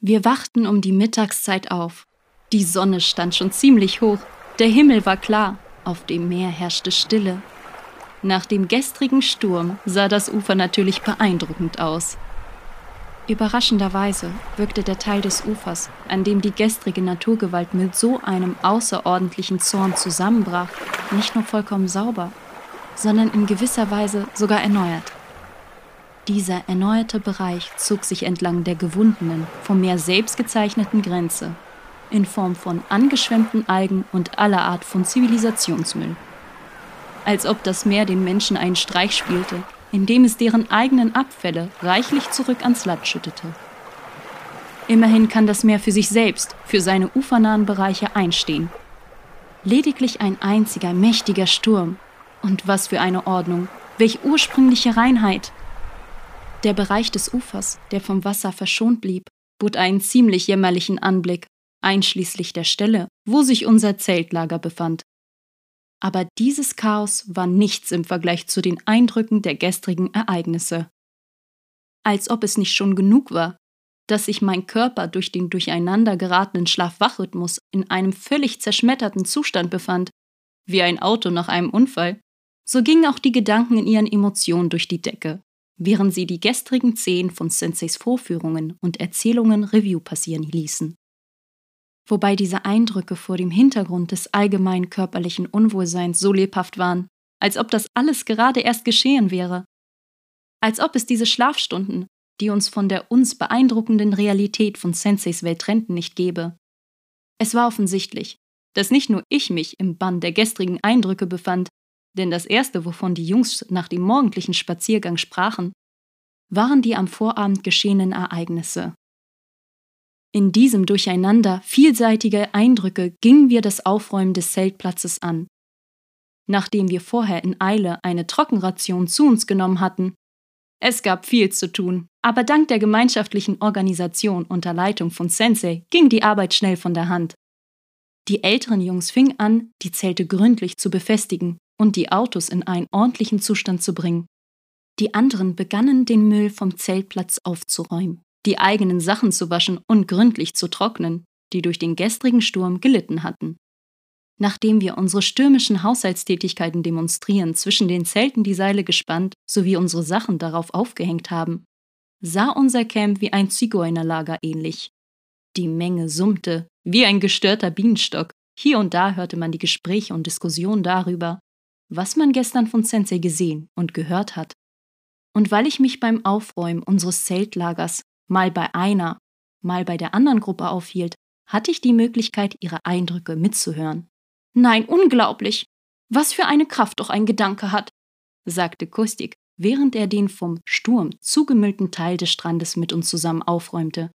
Wir wachten um die Mittagszeit auf. Die Sonne stand schon ziemlich hoch, der Himmel war klar, auf dem Meer herrschte Stille. Nach dem gestrigen Sturm sah das Ufer natürlich beeindruckend aus. Überraschenderweise wirkte der Teil des Ufers, an dem die gestrige Naturgewalt mit so einem außerordentlichen Zorn zusammenbrach, nicht nur vollkommen sauber, sondern in gewisser Weise sogar erneuert. Dieser erneuerte Bereich zog sich entlang der gewundenen, vom Meer selbst gezeichneten Grenze, in Form von angeschwemmten Algen und aller Art von Zivilisationsmüll. Als ob das Meer den Menschen einen Streich spielte, indem es deren eigenen Abfälle reichlich zurück ans Land schüttete. Immerhin kann das Meer für sich selbst, für seine ufernahen Bereiche einstehen. Lediglich ein einziger mächtiger Sturm. Und was für eine Ordnung, welch ursprüngliche Reinheit. Der Bereich des Ufers, der vom Wasser verschont blieb, bot einen ziemlich jämmerlichen Anblick, einschließlich der Stelle, wo sich unser Zeltlager befand. Aber dieses Chaos war nichts im Vergleich zu den Eindrücken der gestrigen Ereignisse. Als ob es nicht schon genug war, dass sich mein Körper durch den durcheinander geratenen Schlaf-Wach-Rhythmus in einem völlig zerschmetterten Zustand befand, wie ein Auto nach einem Unfall, so gingen auch die Gedanken in ihren Emotionen durch die Decke, während sie die gestrigen Szenen von Senseis Vorführungen und Erzählungen Review passieren ließen wobei diese Eindrücke vor dem Hintergrund des allgemeinen körperlichen Unwohlseins so lebhaft waren, als ob das alles gerade erst geschehen wäre. Als ob es diese Schlafstunden, die uns von der uns beeindruckenden Realität von Senseis Welt trennten, nicht gäbe. Es war offensichtlich, dass nicht nur ich mich im Bann der gestrigen Eindrücke befand, denn das erste, wovon die Jungs nach dem morgendlichen Spaziergang sprachen, waren die am Vorabend geschehenen Ereignisse. In diesem Durcheinander vielseitiger Eindrücke gingen wir das Aufräumen des Zeltplatzes an. Nachdem wir vorher in Eile eine Trockenration zu uns genommen hatten, es gab viel zu tun, aber dank der gemeinschaftlichen Organisation unter Leitung von Sensei ging die Arbeit schnell von der Hand. Die älteren Jungs fingen an, die Zelte gründlich zu befestigen und die Autos in einen ordentlichen Zustand zu bringen. Die anderen begannen, den Müll vom Zeltplatz aufzuräumen die eigenen Sachen zu waschen und gründlich zu trocknen, die durch den gestrigen Sturm gelitten hatten. Nachdem wir unsere stürmischen Haushaltstätigkeiten demonstrieren, zwischen den Zelten die Seile gespannt sowie unsere Sachen darauf aufgehängt haben, sah unser Camp wie ein Zigeunerlager ähnlich. Die Menge summte, wie ein gestörter Bienenstock. Hier und da hörte man die Gespräche und Diskussionen darüber, was man gestern von Sensei gesehen und gehört hat. Und weil ich mich beim Aufräumen unseres Zeltlagers mal bei einer, mal bei der anderen Gruppe aufhielt, hatte ich die Möglichkeit, ihre Eindrücke mitzuhören. Nein, unglaublich! Was für eine Kraft doch ein Gedanke hat, sagte Kustik, während er den vom Sturm zugemüllten Teil des Strandes mit uns zusammen aufräumte.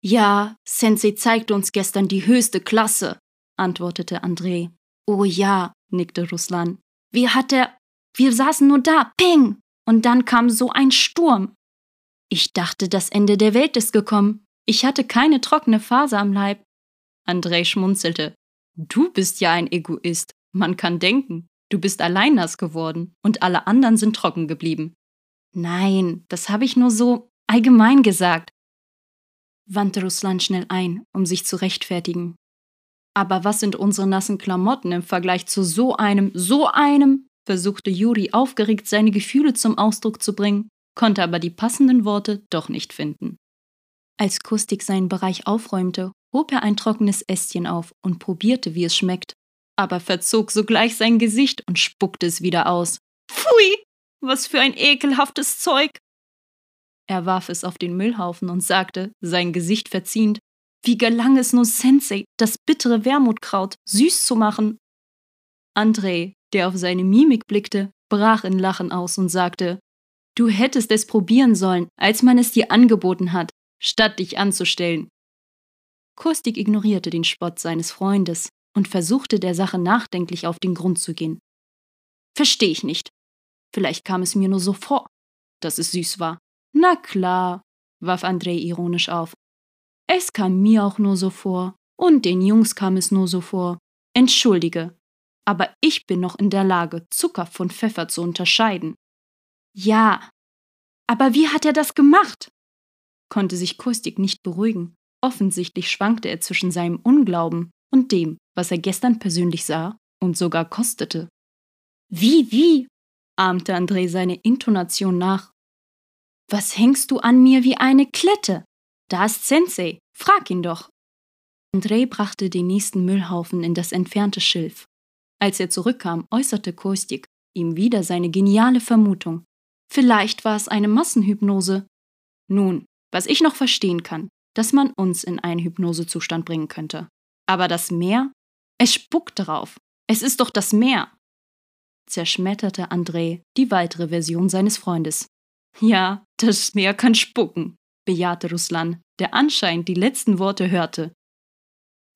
Ja, Sensei zeigte uns gestern die höchste Klasse, antwortete André. Oh ja, nickte Ruslan. Wie hat er. Wir saßen nur da, ping! Und dann kam so ein Sturm. Ich dachte, das Ende der Welt ist gekommen. Ich hatte keine trockene Faser am Leib. Andrei schmunzelte. Du bist ja ein Egoist. Man kann denken, du bist allein nass geworden und alle anderen sind trocken geblieben. Nein, das habe ich nur so allgemein gesagt, wandte Ruslan schnell ein, um sich zu rechtfertigen. Aber was sind unsere nassen Klamotten im Vergleich zu so einem, so einem? versuchte Juri aufgeregt seine Gefühle zum Ausdruck zu bringen konnte aber die passenden Worte doch nicht finden. Als Kustik seinen Bereich aufräumte, hob er ein trockenes Ästchen auf und probierte, wie es schmeckt, aber verzog sogleich sein Gesicht und spuckte es wieder aus. Pfui, was für ein ekelhaftes Zeug! Er warf es auf den Müllhaufen und sagte, sein Gesicht verziehend, wie gelang es nur Sensei, das bittere Wermutkraut süß zu machen? André, der auf seine Mimik blickte, brach in Lachen aus und sagte, Du hättest es probieren sollen, als man es dir angeboten hat, statt dich anzustellen. Kostik ignorierte den Spott seines Freundes und versuchte der Sache nachdenklich auf den Grund zu gehen. Versteh ich nicht. Vielleicht kam es mir nur so vor, dass es süß war. Na klar, warf Andrei ironisch auf. Es kam mir auch nur so vor. Und den Jungs kam es nur so vor. Entschuldige. Aber ich bin noch in der Lage, Zucker von Pfeffer zu unterscheiden. Ja, aber wie hat er das gemacht? konnte sich Kostik nicht beruhigen. Offensichtlich schwankte er zwischen seinem Unglauben und dem, was er gestern persönlich sah und sogar kostete. Wie, wie? ahmte André seine Intonation nach. Was hängst du an mir wie eine Klette? Da ist Sensei, frag ihn doch. André brachte den nächsten Müllhaufen in das entfernte Schilf. Als er zurückkam, äußerte Kostik ihm wieder seine geniale Vermutung. Vielleicht war es eine Massenhypnose. Nun, was ich noch verstehen kann, dass man uns in einen Hypnosezustand bringen könnte. Aber das Meer? Es spuckt darauf. Es ist doch das Meer. Zerschmetterte André die weitere Version seines Freundes. Ja, das Meer kann spucken, bejahte Ruslan, der anscheinend die letzten Worte hörte.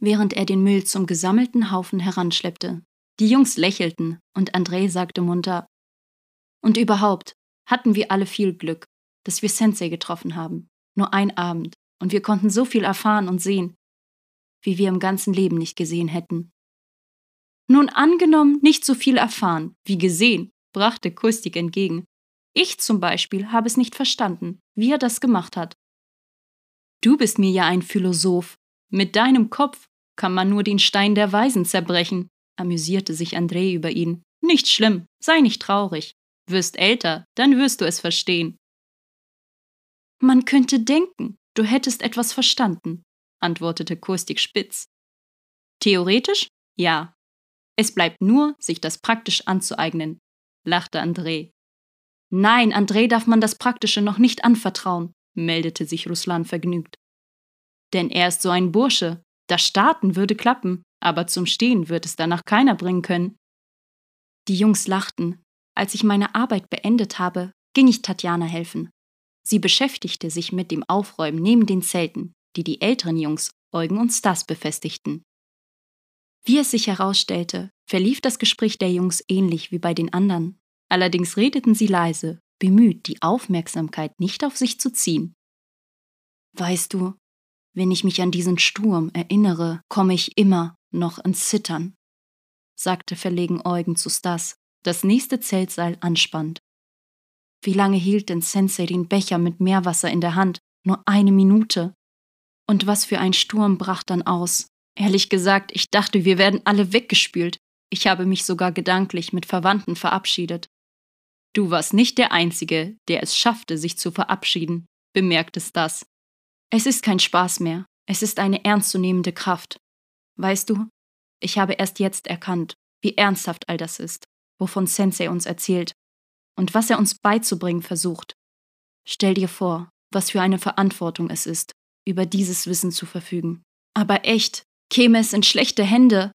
Während er den Müll zum gesammelten Haufen heranschleppte. Die Jungs lächelten und André sagte munter: Und überhaupt hatten wir alle viel Glück, dass wir Sensei getroffen haben. Nur ein Abend und wir konnten so viel erfahren und sehen, wie wir im ganzen Leben nicht gesehen hätten. Nun angenommen, nicht so viel erfahren wie gesehen, brachte Kustik entgegen. Ich zum Beispiel habe es nicht verstanden, wie er das gemacht hat. Du bist mir ja ein Philosoph. Mit deinem Kopf kann man nur den Stein der Weisen zerbrechen, amüsierte sich André über ihn. Nicht schlimm, sei nicht traurig. Wirst älter, dann wirst du es verstehen. Man könnte denken, du hättest etwas verstanden, antwortete Kurstik spitz. Theoretisch? Ja. Es bleibt nur, sich das praktisch anzueignen, lachte André. Nein, André darf man das Praktische noch nicht anvertrauen, meldete sich Ruslan vergnügt. Denn er ist so ein Bursche. Das Starten würde klappen, aber zum Stehen wird es danach keiner bringen können. Die Jungs lachten. Als ich meine Arbeit beendet habe, ging ich Tatjana helfen. Sie beschäftigte sich mit dem Aufräumen neben den Zelten, die die älteren Jungs, Eugen und Stas, befestigten. Wie es sich herausstellte, verlief das Gespräch der Jungs ähnlich wie bei den anderen. Allerdings redeten sie leise, bemüht, die Aufmerksamkeit nicht auf sich zu ziehen. Weißt du, wenn ich mich an diesen Sturm erinnere, komme ich immer noch ins Zittern, sagte verlegen Eugen zu Stas, das nächste Zeltseil anspannt. Wie lange hielt denn Sensei den Becher mit Meerwasser in der Hand? Nur eine Minute. Und was für ein Sturm brach dann aus? Ehrlich gesagt, ich dachte, wir werden alle weggespült. Ich habe mich sogar gedanklich mit Verwandten verabschiedet. Du warst nicht der Einzige, der es schaffte, sich zu verabschieden, bemerkte Stas. Es ist kein Spaß mehr, es ist eine ernstzunehmende Kraft. Weißt du, ich habe erst jetzt erkannt, wie ernsthaft all das ist, wovon Sensei uns erzählt und was er uns beizubringen versucht. Stell dir vor, was für eine Verantwortung es ist, über dieses Wissen zu verfügen. Aber echt, käme es in schlechte Hände.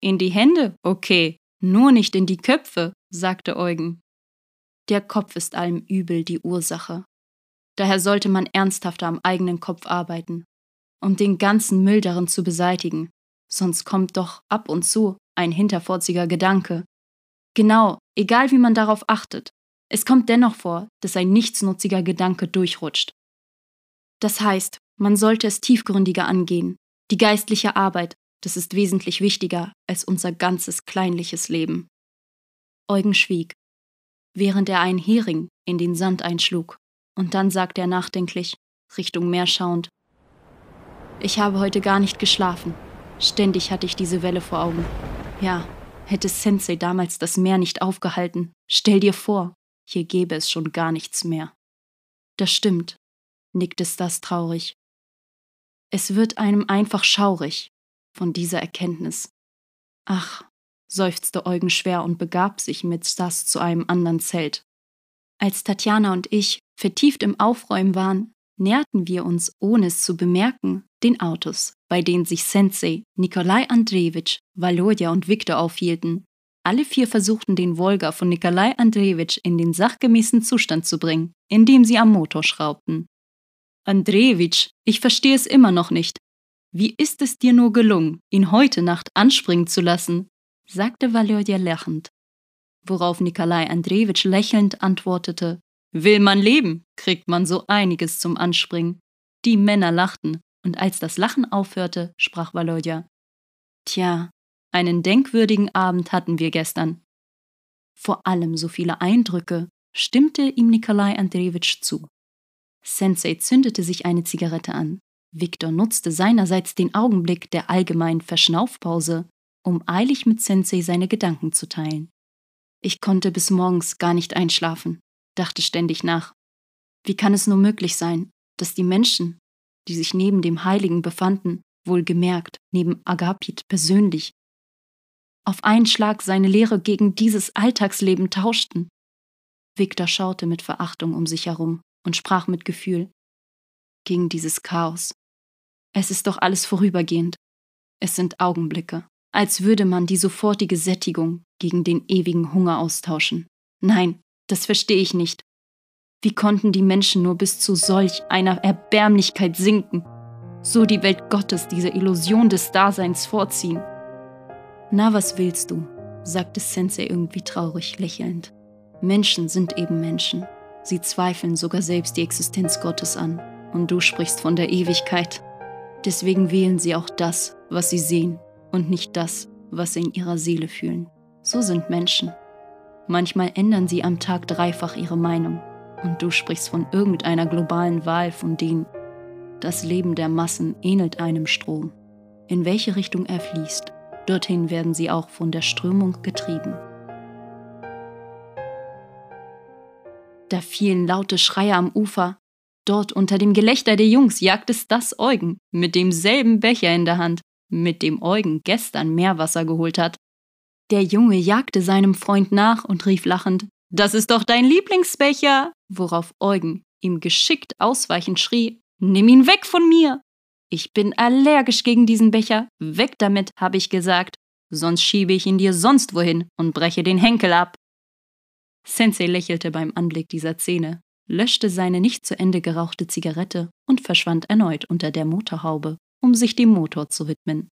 In die Hände? Okay, nur nicht in die Köpfe, sagte Eugen. Der Kopf ist allem Übel die Ursache. Daher sollte man ernsthafter am eigenen Kopf arbeiten, um den ganzen Müll darin zu beseitigen, sonst kommt doch ab und zu ein hinterforziger Gedanke. Genau, egal wie man darauf achtet, es kommt dennoch vor, dass ein nichtsnutziger Gedanke durchrutscht. Das heißt, man sollte es tiefgründiger angehen. Die geistliche Arbeit, das ist wesentlich wichtiger als unser ganzes kleinliches Leben. Eugen schwieg, während er einen Hering in den Sand einschlug, und dann sagte er nachdenklich, Richtung Meer schauend, Ich habe heute gar nicht geschlafen. Ständig hatte ich diese Welle vor Augen. Ja, hätte Sensei damals das Meer nicht aufgehalten. Stell dir vor, hier gäbe es schon gar nichts mehr. Das stimmt, nickte Stas traurig. Es wird einem einfach schaurig von dieser Erkenntnis. Ach, seufzte Eugen schwer und begab sich mit Stas zu einem anderen Zelt. Als Tatjana und ich vertieft im Aufräumen waren, näherten wir uns, ohne es zu bemerken, den Autos, bei denen sich Sensei, Nikolai Andrejewitsch, Valodja und Viktor aufhielten. Alle vier versuchten den Wolga von Nikolai Andrejewitsch in den sachgemäßen Zustand zu bringen, indem sie am Motor schraubten. Andrejewitsch, ich verstehe es immer noch nicht. Wie ist es dir nur gelungen, ihn heute Nacht anspringen zu lassen? Sagte Valodja lachend. Worauf Nikolai Andrejewitsch lächelnd antwortete: Will man leben, kriegt man so einiges zum Anspringen. Die Männer lachten und als das Lachen aufhörte, sprach Valodja. Tja, einen denkwürdigen Abend hatten wir gestern. Vor allem so viele Eindrücke, stimmte ihm Nikolai Andrejewitsch zu. Sensei zündete sich eine Zigarette an. Victor nutzte seinerseits den Augenblick der allgemeinen Verschnaufpause, um eilig mit Sensei seine Gedanken zu teilen. Ich konnte bis morgens gar nicht einschlafen, dachte ständig nach. Wie kann es nur möglich sein, dass die Menschen, die sich neben dem Heiligen befanden, wohlgemerkt neben Agapit persönlich, auf einen Schlag seine Lehre gegen dieses Alltagsleben tauschten? Victor schaute mit Verachtung um sich herum und sprach mit Gefühl. Gegen dieses Chaos. Es ist doch alles vorübergehend. Es sind Augenblicke, als würde man die sofortige Sättigung gegen den ewigen Hunger austauschen. Nein, das verstehe ich nicht. Wie konnten die Menschen nur bis zu solch einer Erbärmlichkeit sinken, so die Welt Gottes dieser Illusion des Daseins vorziehen? Na, was willst du? sagte Sensei irgendwie traurig lächelnd. Menschen sind eben Menschen. Sie zweifeln sogar selbst die Existenz Gottes an. Und du sprichst von der Ewigkeit. Deswegen wählen sie auch das, was sie sehen, und nicht das, was sie in ihrer Seele fühlen. So sind Menschen. Manchmal ändern sie am Tag dreifach ihre Meinung. Und du sprichst von irgendeiner globalen Wahl von denen. Das Leben der Massen ähnelt einem Strom. In welche Richtung er fließt, dorthin werden sie auch von der Strömung getrieben. Da fielen laute Schreie am Ufer. Dort unter dem Gelächter der Jungs jagt es das Eugen mit demselben Becher in der Hand, mit dem Eugen gestern Meerwasser geholt hat. Der Junge jagte seinem Freund nach und rief lachend: Das ist doch dein Lieblingsbecher! Worauf Eugen ihm geschickt ausweichend schrie: Nimm ihn weg von mir! Ich bin allergisch gegen diesen Becher. Weg damit, habe ich gesagt. Sonst schiebe ich ihn dir sonst wohin und breche den Henkel ab. Sensei lächelte beim Anblick dieser Szene, löschte seine nicht zu Ende gerauchte Zigarette und verschwand erneut unter der Motorhaube, um sich dem Motor zu widmen.